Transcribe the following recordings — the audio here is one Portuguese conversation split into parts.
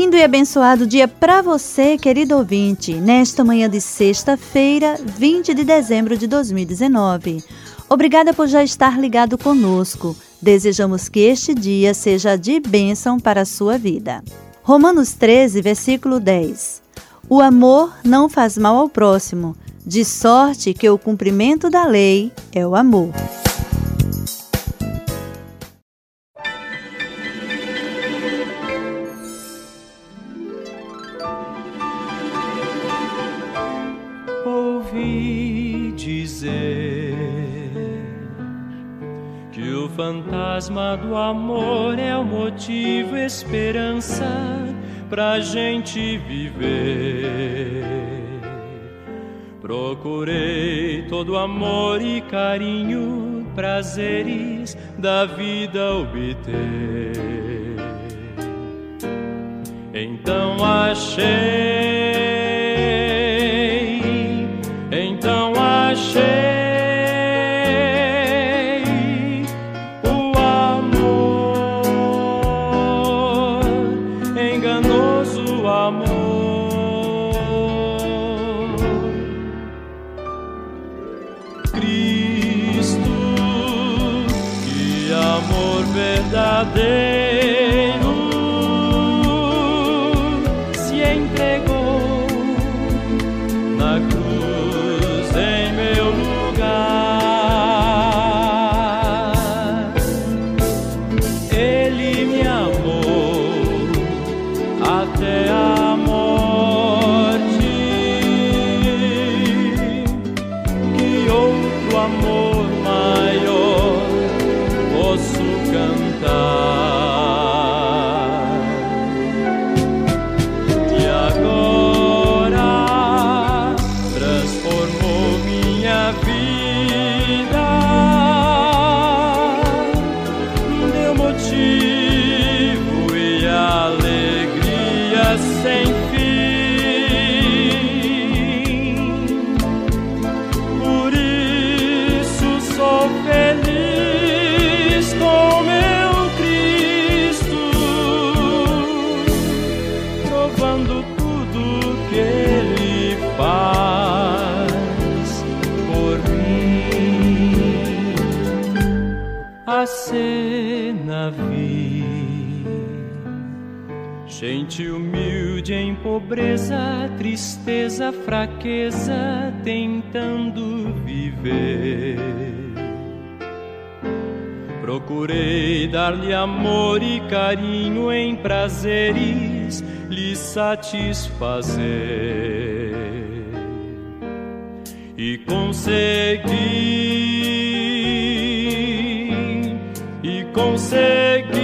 lindo e abençoado dia para você, querido ouvinte, nesta manhã de sexta-feira, 20 de dezembro de 2019. Obrigada por já estar ligado conosco. Desejamos que este dia seja de bênção para a sua vida. Romanos 13, versículo 10. O amor não faz mal ao próximo, de sorte que o cumprimento da lei é o amor. Esperança pra gente viver. Procurei todo amor e carinho, prazeres da vida obter. Então achei, Gente humilde em pobreza, tristeza, fraqueza, tentando viver. Procurei dar-lhe amor e carinho em prazeres, lhe satisfazer. E consegui, e consegui.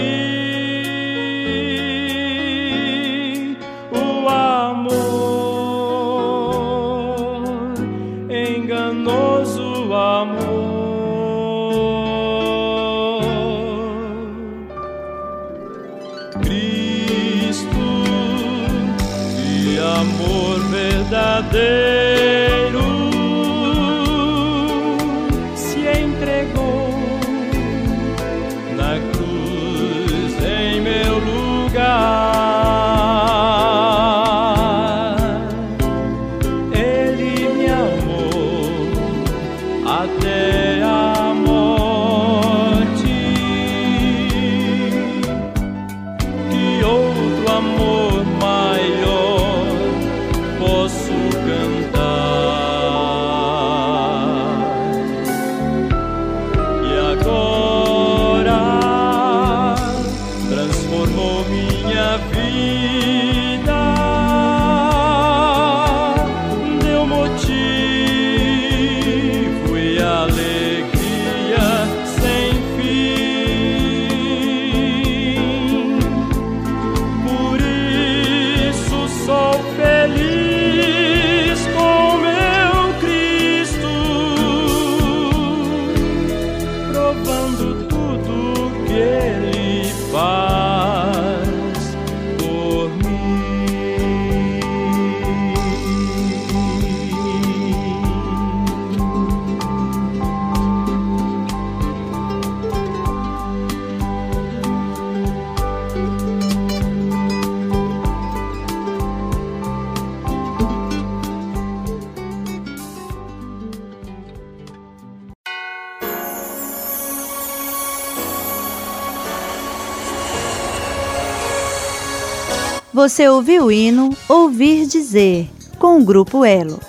Você ouviu o hino Ouvir Dizer, com o Grupo Elo.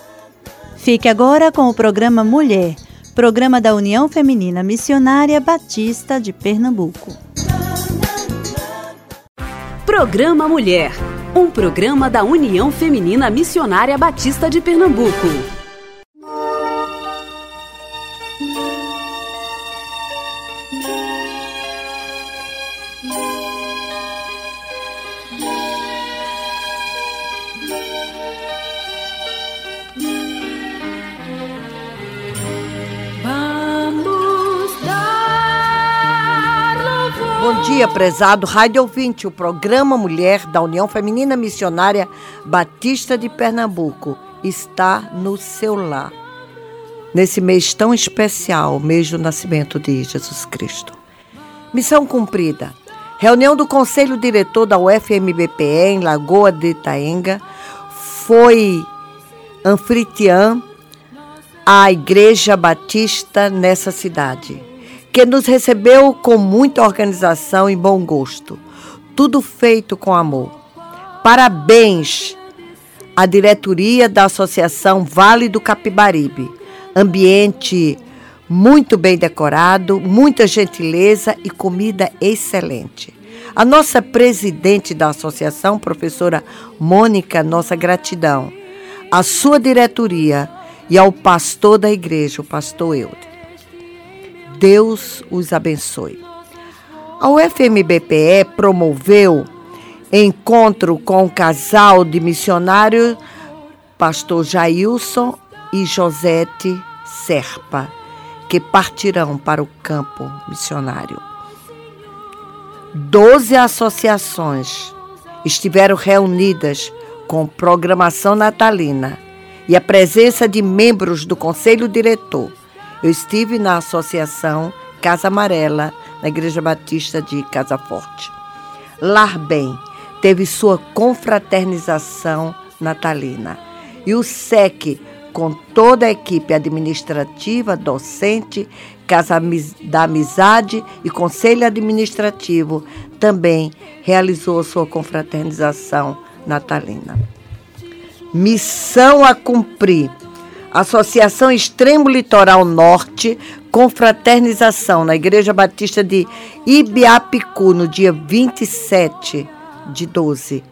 Fique agora com o programa Mulher, programa da União Feminina Missionária Batista de Pernambuco. Programa Mulher, um programa da União Feminina Missionária Batista de Pernambuco. Dia, prezado Rádio Ouvinte, o programa Mulher da União Feminina Missionária Batista de Pernambuco está no seu lar. Nesse mês tão especial, mês do nascimento de Jesus Cristo. Missão cumprida. Reunião do Conselho Diretor da UFMBPE em Lagoa de Itaenga foi anfitriã a Igreja Batista nessa cidade que nos recebeu com muita organização e bom gosto. Tudo feito com amor. Parabéns à diretoria da Associação Vale do Capibaribe. Ambiente muito bem decorado, muita gentileza e comida excelente. A nossa presidente da associação, professora Mônica, nossa gratidão. A sua diretoria e ao pastor da igreja, o pastor Eudes. Deus os abençoe. A UFMBPE promoveu encontro com o casal de missionários pastor Jailson e Josete Serpa, que partirão para o campo missionário. Doze associações estiveram reunidas com programação natalina e a presença de membros do conselho diretor eu estive na associação Casa Amarela, na Igreja Batista de Casa Forte. Lar Bem teve sua confraternização natalina. E o SEC, com toda a equipe administrativa, docente, Casa da Amizade e Conselho Administrativo, também realizou sua confraternização natalina. Missão a cumprir Associação Extremo Litoral Norte, confraternização na Igreja Batista de Ibiapicu, no dia 27 de 12,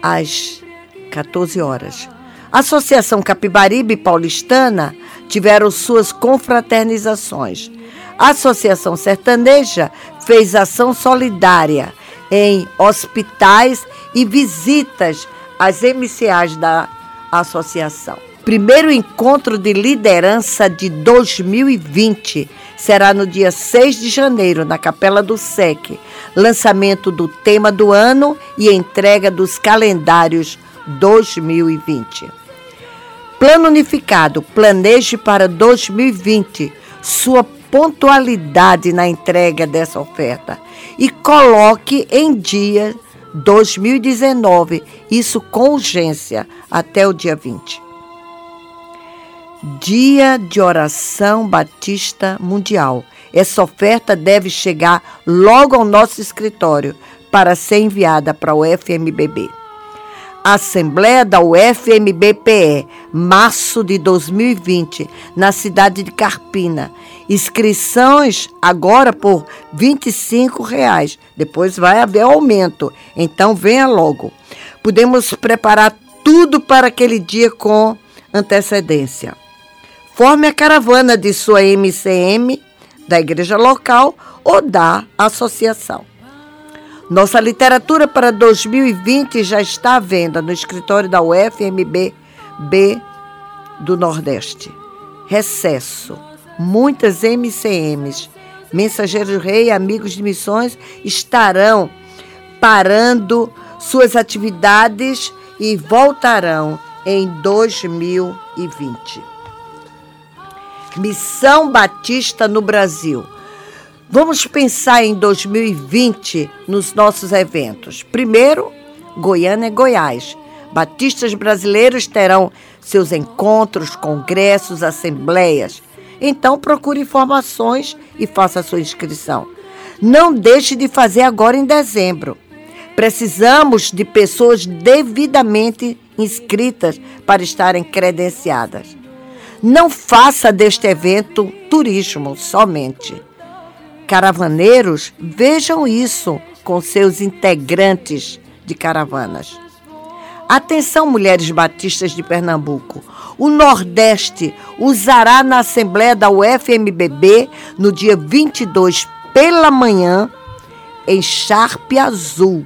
às 14 horas. Associação Capibaribe Paulistana tiveram suas confraternizações. A Associação Sertaneja fez ação solidária em hospitais e visitas às MCAs da associação. Primeiro encontro de liderança de 2020 será no dia 6 de janeiro, na Capela do SEC. Lançamento do tema do ano e entrega dos calendários 2020. Plano unificado, planeje para 2020 sua pontualidade na entrega dessa oferta e coloque em dia 2019, isso com urgência, até o dia 20. Dia de Oração Batista Mundial. Essa oferta deve chegar logo ao nosso escritório para ser enviada para o FMBB. Assembleia da UFMBPE, março de 2020, na cidade de Carpina. Inscrições agora por 25 reais. depois vai haver aumento, então venha logo. Podemos preparar tudo para aquele dia com antecedência. Forme a caravana de sua MCM, da igreja local ou da associação. Nossa literatura para 2020 já está à venda no escritório da UFMB B do Nordeste. Recesso. Muitas MCMs Mensageiros Rei Amigos de Missões estarão parando suas atividades e voltarão em 2020. Missão Batista no Brasil. Vamos pensar em 2020 nos nossos eventos. Primeiro, Goiânia e Goiás. Batistas brasileiros terão seus encontros, congressos, assembleias. Então procure informações e faça sua inscrição. Não deixe de fazer agora em dezembro. Precisamos de pessoas devidamente inscritas para estarem credenciadas. Não faça deste evento turismo somente. Caravaneiros, vejam isso com seus integrantes de caravanas. Atenção, mulheres batistas de Pernambuco. O Nordeste usará na Assembleia da UFMBB, no dia 22 pela manhã, em Sharpe Azul.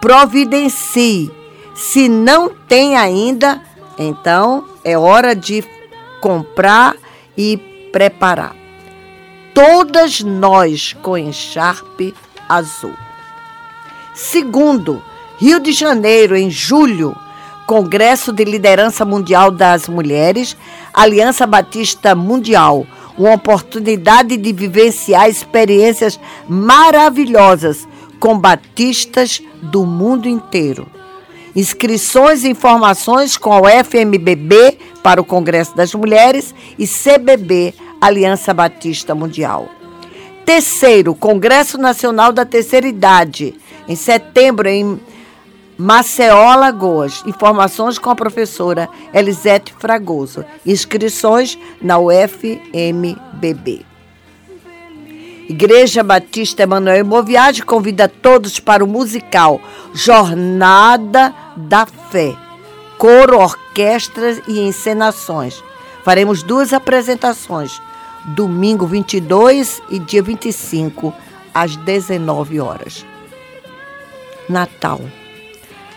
Providencie. Se não tem ainda, então é hora de comprar e preparar. Todas nós com encharpe azul. Segundo, Rio de Janeiro, em julho, Congresso de Liderança Mundial das Mulheres, Aliança Batista Mundial, uma oportunidade de vivenciar experiências maravilhosas com batistas do mundo inteiro. Inscrições e informações com a UFMBB para o Congresso das Mulheres e CBB, Aliança Batista Mundial. Terceiro, Congresso Nacional da Terceira Idade, em setembro, em Maceió, Lagoas. Informações com a professora Elisete Fragoso. Inscrições na UFMBB. Igreja Batista Emanuel Moviagem convida todos para o musical Jornada da Fé. Coro, orquestras e encenações. Faremos duas apresentações, domingo 22 e dia 25, às 19 horas. Natal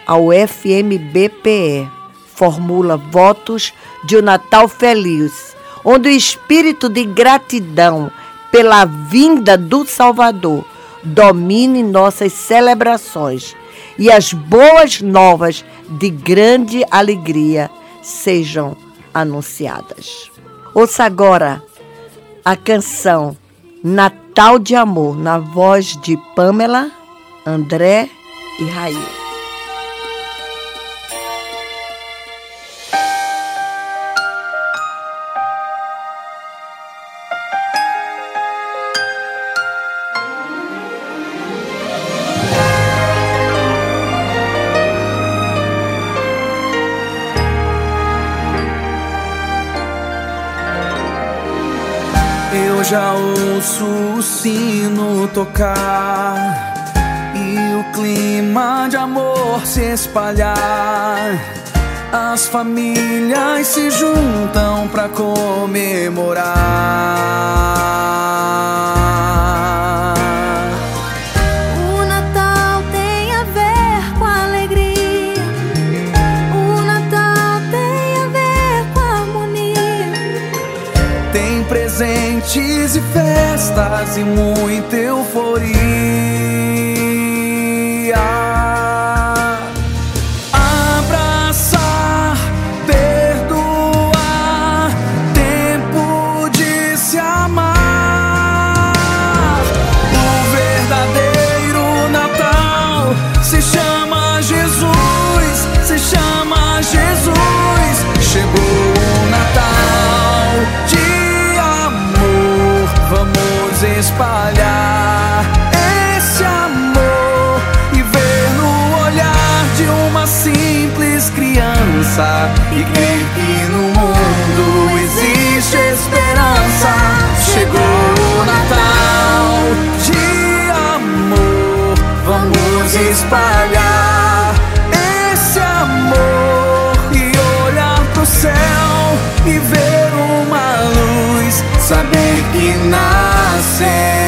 a UFMBPE formula votos de um Natal feliz, onde o espírito de gratidão pela vinda do Salvador domine nossas celebrações e as boas novas de grande alegria sejam anunciadas. Ouça agora a canção Natal de Amor, na voz de Pamela, André e Raí. Já ouço o sino tocar e o clima de amor se espalhar. As famílias se juntam para comemorar. Festas e muita euforia. E crer que no mundo existe esperança. Chegou o Natal de amor, vamos espalhar esse amor e olhar pro céu e ver uma luz, saber que nasceu.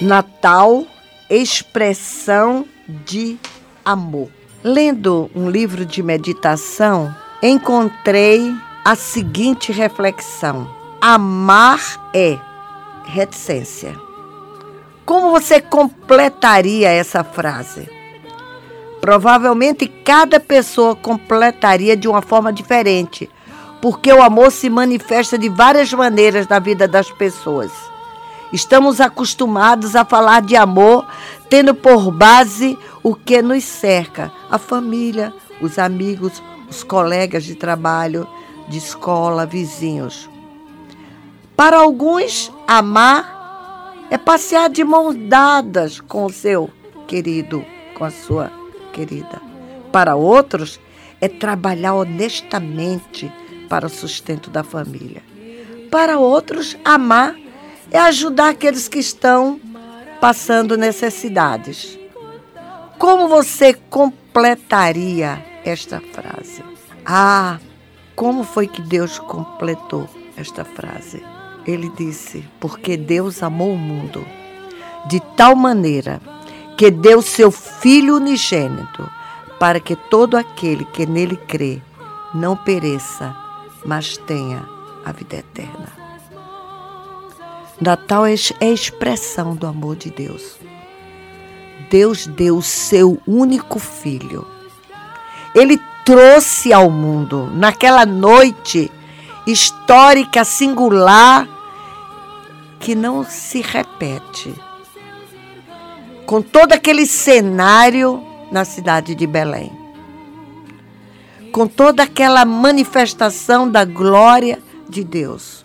Natal, expressão de amor. Lendo um livro de meditação, encontrei a seguinte reflexão: Amar é reticência. Como você completaria essa frase? Provavelmente cada pessoa completaria de uma forma diferente, porque o amor se manifesta de várias maneiras na vida das pessoas. Estamos acostumados a falar de amor tendo por base o que nos cerca: a família, os amigos, os colegas de trabalho, de escola, vizinhos. Para alguns, amar é passear de mãos dadas com o seu querido, com a sua querida. Para outros, é trabalhar honestamente para o sustento da família. Para outros, amar é ajudar aqueles que estão passando necessidades. Como você completaria esta frase? Ah, como foi que Deus completou esta frase? Ele disse: Porque Deus amou o mundo de tal maneira que deu seu Filho unigênito, para que todo aquele que nele crê não pereça, mas tenha a vida eterna. Natal é a expressão do amor de Deus. Deus deu o seu único filho. Ele trouxe ao mundo, naquela noite histórica, singular, que não se repete. Com todo aquele cenário na cidade de Belém. Com toda aquela manifestação da glória de Deus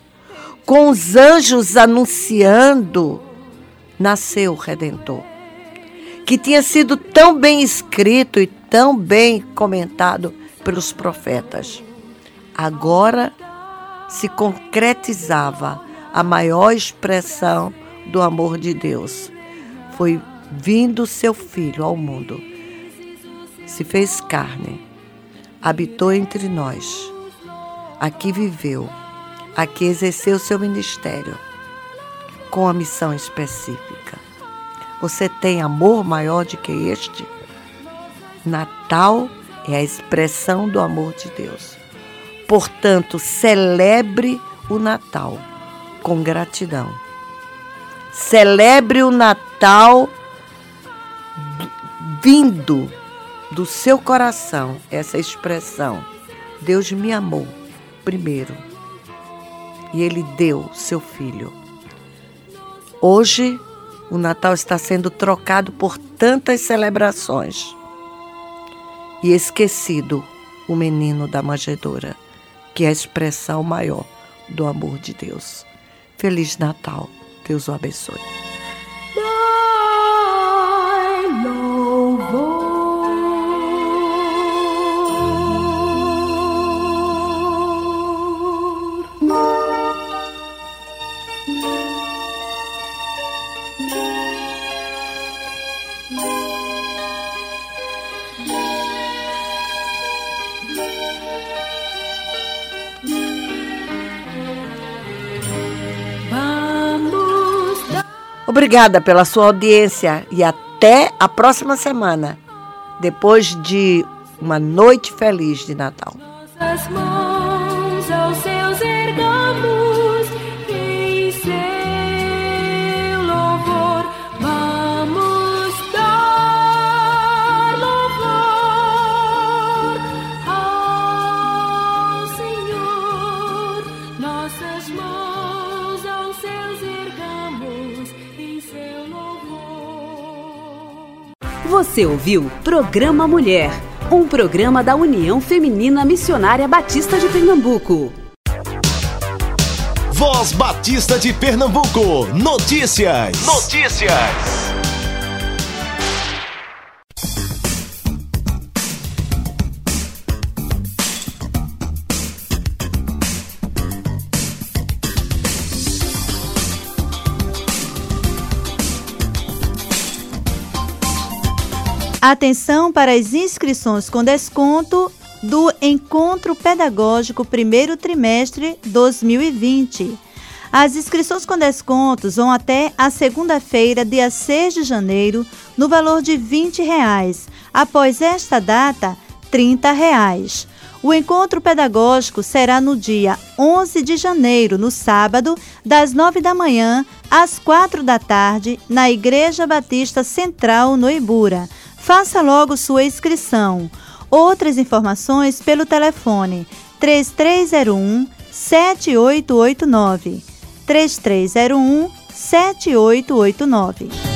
com os anjos anunciando, nasceu o Redentor, que tinha sido tão bem escrito e tão bem comentado pelos profetas. Agora se concretizava a maior expressão do amor de Deus. Foi vindo seu filho ao mundo, se fez carne, habitou entre nós, aqui viveu Aqui exerceu seu ministério com a missão específica. Você tem amor maior do que este? Natal é a expressão do amor de Deus. Portanto, celebre o Natal com gratidão. Celebre o Natal vindo do seu coração essa expressão. Deus me amou primeiro e ele deu seu filho. Hoje, o Natal está sendo trocado por tantas celebrações e esquecido o menino da manjedoura, que é a expressão maior do amor de Deus. Feliz Natal. Deus o abençoe. Obrigada pela sua audiência e até a próxima semana, depois de uma noite feliz de Natal. Você ouviu Programa Mulher, um programa da União Feminina Missionária Batista de Pernambuco. Voz Batista de Pernambuco. Notícias. Notícias. Atenção para as inscrições com desconto do Encontro Pedagógico primeiro trimestre 2020. As inscrições com descontos vão até a segunda-feira, dia 6 de janeiro, no valor de 20 reais. Após esta data, 30 reais. O encontro pedagógico será no dia 11 de janeiro, no sábado, das 9 da manhã às 4 da tarde, na Igreja Batista Central, no Ibura. Faça logo sua inscrição. Outras informações pelo telefone 3301 7889. 3301 7889.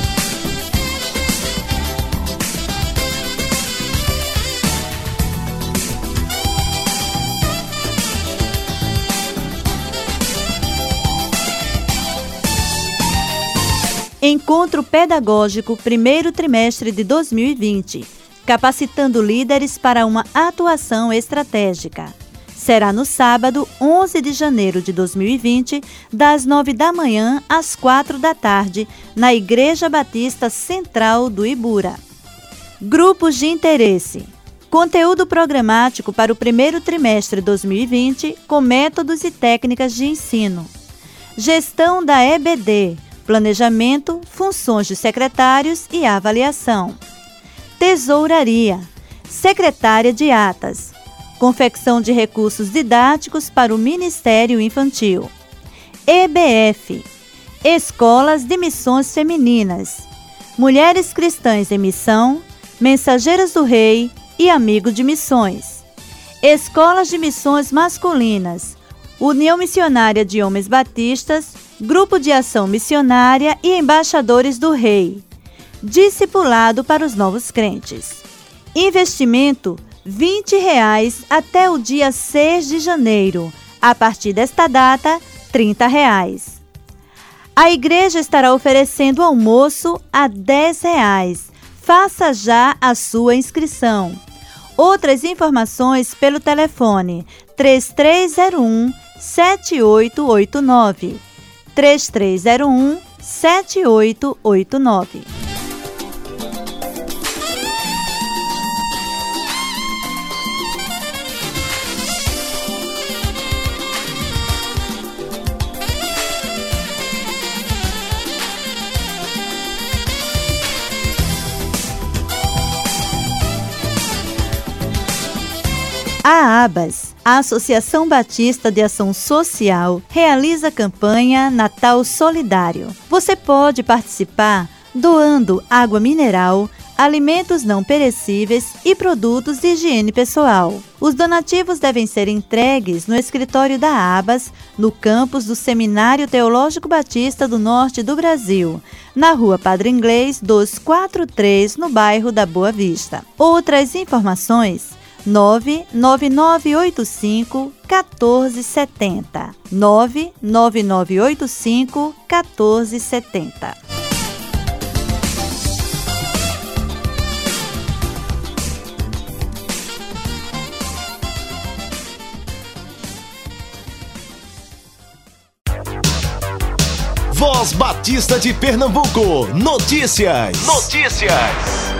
Encontro Pedagógico, primeiro trimestre de 2020, capacitando líderes para uma atuação estratégica. Será no sábado, 11 de janeiro de 2020, das 9 da manhã às 4 da tarde, na Igreja Batista Central do Ibura. Grupos de interesse. Conteúdo programático para o primeiro trimestre de 2020 com métodos e técnicas de ensino. Gestão da EBD planejamento, funções de secretários e avaliação. Tesouraria, secretária de atas, confecção de recursos didáticos para o Ministério Infantil. EBF, Escolas de Missões Femininas, Mulheres Cristãs em Missão, Mensageiras do Rei e Amigo de Missões. Escolas de Missões Masculinas, União Missionária de Homens Batistas, Grupo de Ação Missionária e Embaixadores do Rei. Discipulado para os novos crentes. Investimento 20 reais até o dia 6 de janeiro. A partir desta data, 30 reais. A igreja estará oferecendo almoço a 10 reais. Faça já a sua inscrição. Outras informações pelo telefone 3301 7889 3301 7889. ABAS a Associação Batista de Ação Social realiza a campanha Natal Solidário. Você pode participar doando água mineral, alimentos não perecíveis e produtos de higiene pessoal. Os donativos devem ser entregues no escritório da ABAS, no campus do Seminário Teológico Batista do Norte do Brasil, na Rua Padre Inglês 243, no bairro da Boa Vista. Outras informações 99985 1470. 99985 1470. Voz Batista de Pernambuco. Notícias. Notícias.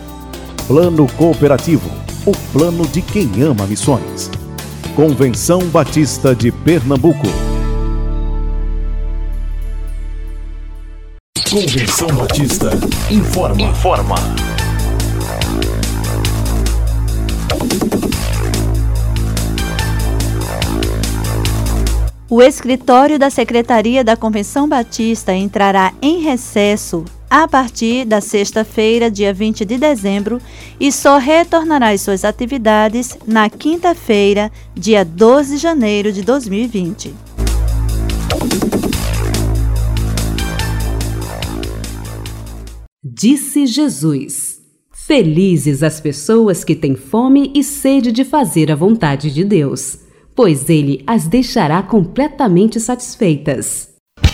Plano Cooperativo, o plano de quem ama missões. Convenção Batista de Pernambuco. Convenção Batista informa. Informa. O escritório da Secretaria da Convenção Batista entrará em recesso a partir da sexta-feira, dia 20 de dezembro, e só retornará às suas atividades na quinta-feira, dia 12 de janeiro de 2020. Disse Jesus: Felizes as pessoas que têm fome e sede de fazer a vontade de Deus pois ele as deixará completamente satisfeitas.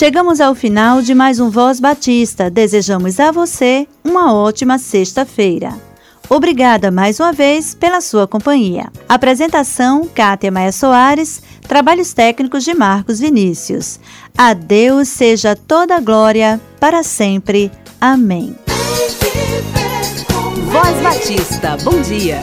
Chegamos ao final de mais um Voz Batista. Desejamos a você uma ótima sexta-feira. Obrigada mais uma vez pela sua companhia. Apresentação: Kátia Maia Soares. Trabalhos técnicos de Marcos Vinícius. A Deus seja toda a glória para sempre. Amém. Voz Batista, bom dia.